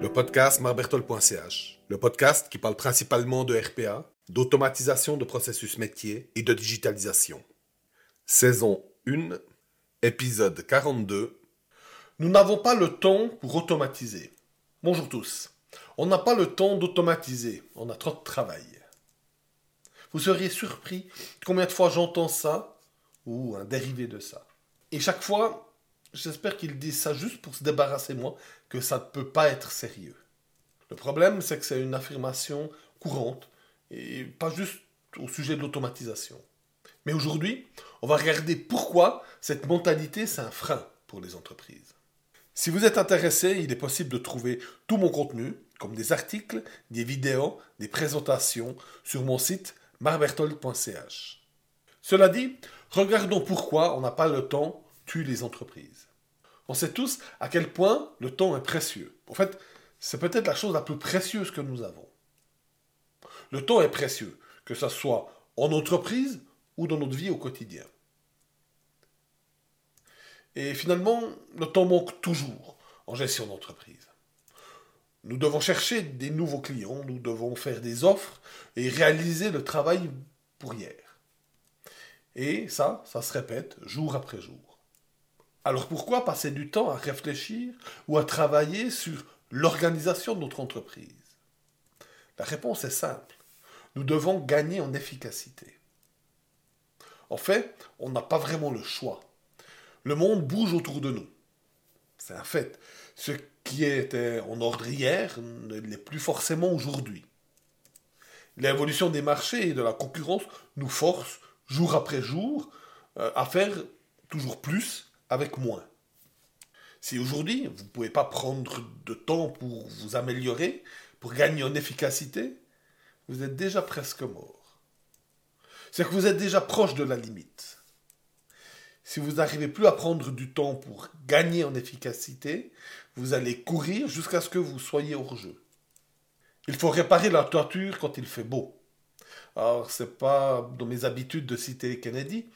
Le podcast marbertol.ch, le podcast qui parle principalement de RPA, d'automatisation de processus métier et de digitalisation. Saison 1, épisode 42. Nous n'avons pas le temps pour automatiser. Bonjour tous. On n'a pas le temps d'automatiser, on a trop de travail. Vous seriez surpris combien de fois j'entends ça ou un dérivé de ça. Et chaque fois, j'espère qu'ils disent ça juste pour se débarrasser moi, que ça ne peut pas être sérieux. Le problème, c'est que c'est une affirmation courante et pas juste au sujet de l'automatisation. Mais aujourd'hui, on va regarder pourquoi cette mentalité, c'est un frein pour les entreprises. Si vous êtes intéressé, il est possible de trouver tout mon contenu, comme des articles, des vidéos, des présentations, sur mon site marbertol.ch. Cela dit, regardons pourquoi on n'a pas le temps tue les entreprises. On sait tous à quel point le temps est précieux. En fait, c'est peut-être la chose la plus précieuse que nous avons. Le temps est précieux, que ce soit en entreprise ou dans notre vie au quotidien. Et finalement, le temps manque toujours en gestion d'entreprise. Nous devons chercher des nouveaux clients, nous devons faire des offres et réaliser le travail pour hier. Et ça, ça se répète jour après jour. Alors pourquoi passer du temps à réfléchir ou à travailler sur l'organisation de notre entreprise? La réponse est simple. Nous devons gagner en efficacité. En fait, on n'a pas vraiment le choix. Le monde bouge autour de nous. C'est un fait. Ce qui était en ordre hier ne l'est plus forcément aujourd'hui. L'évolution des marchés et de la concurrence nous force, jour après jour, euh, à faire toujours plus avec moins. Si aujourd'hui, vous ne pouvez pas prendre de temps pour vous améliorer, pour gagner en efficacité, vous êtes déjà presque mort. C'est que vous êtes déjà proche de la limite si vous n'arrivez plus à prendre du temps pour gagner en efficacité, vous allez courir jusqu'à ce que vous soyez hors jeu. Il faut réparer la toiture quand il fait beau. Alors, c'est pas dans mes habitudes de citer Kennedy,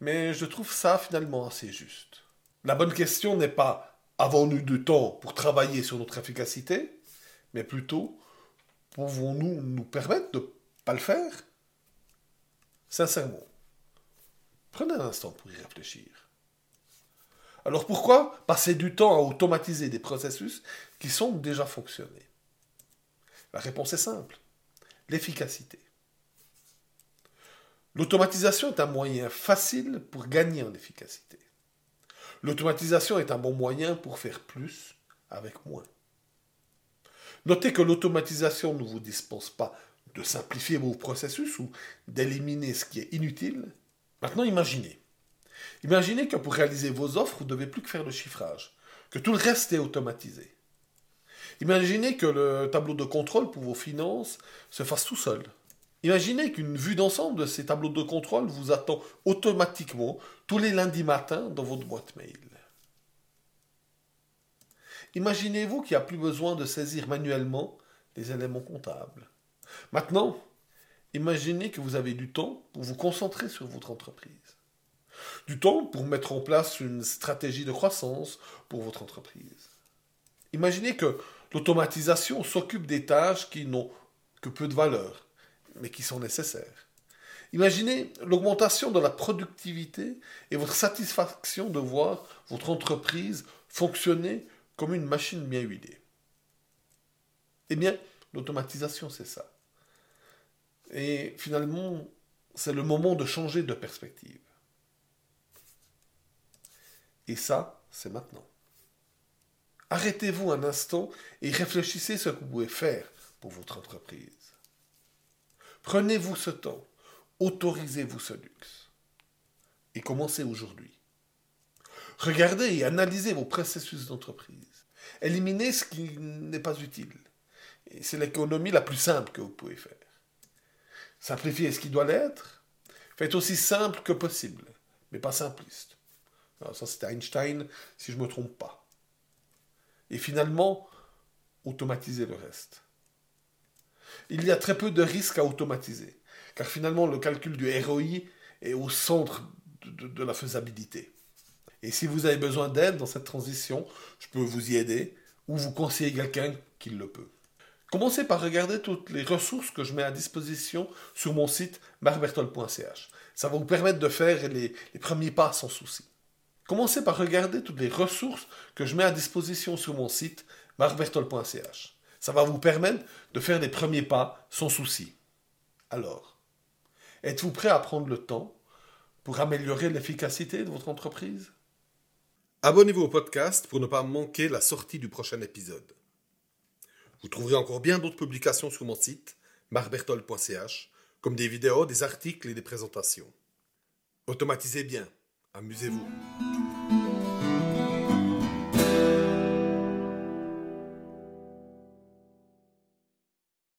mais je trouve ça finalement assez juste. La bonne question n'est pas avons-nous du temps pour travailler sur notre efficacité, mais plutôt pouvons-nous nous permettre de ne pas le faire? Sincèrement. Prenez un instant pour y réfléchir. Alors pourquoi passer du temps à automatiser des processus qui sont déjà fonctionnés? La réponse est simple. L'efficacité. L'automatisation est un moyen facile pour gagner en efficacité. L'automatisation est un bon moyen pour faire plus avec moins. Notez que l'automatisation ne vous dispense pas de simplifier vos processus ou d'éliminer ce qui est inutile, Maintenant, imaginez. Imaginez que pour réaliser vos offres, vous ne devez plus que faire le chiffrage, que tout le reste est automatisé. Imaginez que le tableau de contrôle pour vos finances se fasse tout seul. Imaginez qu'une vue d'ensemble de ces tableaux de contrôle vous attend automatiquement tous les lundis matins dans votre boîte mail. Imaginez-vous qu'il n'y a plus besoin de saisir manuellement les éléments comptables. Maintenant, Imaginez que vous avez du temps pour vous concentrer sur votre entreprise. Du temps pour mettre en place une stratégie de croissance pour votre entreprise. Imaginez que l'automatisation s'occupe des tâches qui n'ont que peu de valeur, mais qui sont nécessaires. Imaginez l'augmentation de la productivité et votre satisfaction de voir votre entreprise fonctionner comme une machine bien huilée. Eh bien, l'automatisation, c'est ça. Et finalement, c'est le moment de changer de perspective. Et ça, c'est maintenant. Arrêtez-vous un instant et réfléchissez ce que vous pouvez faire pour votre entreprise. Prenez-vous ce temps, autorisez-vous ce luxe. Et commencez aujourd'hui. Regardez et analysez vos processus d'entreprise. Éliminez ce qui n'est pas utile. C'est l'économie la plus simple que vous pouvez faire. Simplifiez ce qui doit l'être. Faites aussi simple que possible, mais pas simpliste. Ça, c'était Einstein, si je ne me trompe pas. Et finalement, automatisez le reste. Il y a très peu de risques à automatiser, car finalement, le calcul du ROI est au centre de, la faisabilité. Et si vous avez besoin d'aide dans cette transition, je peux vous y aider ou vous conseiller quelqu'un qui le peut. Commencez par regarder toutes les ressources que je mets à disposition sur mon site marbertol.ch. Ça va vous permettre de faire les, les premiers pas sans souci. Commencez par regarder toutes les ressources que je mets à disposition sur mon site marbertol.ch. Ça va vous permettre de faire les premiers pas sans souci. Alors, êtes-vous prêt à prendre le temps pour améliorer l'efficacité de votre entreprise? Abonnez-vous au podcast pour ne pas manquer la sortie du prochain épisode. Vous trouverez encore bien d'autres publications sur mon site marbertol.ch, comme des vidéos, des articles et des présentations. Automatisez bien, amusez-vous.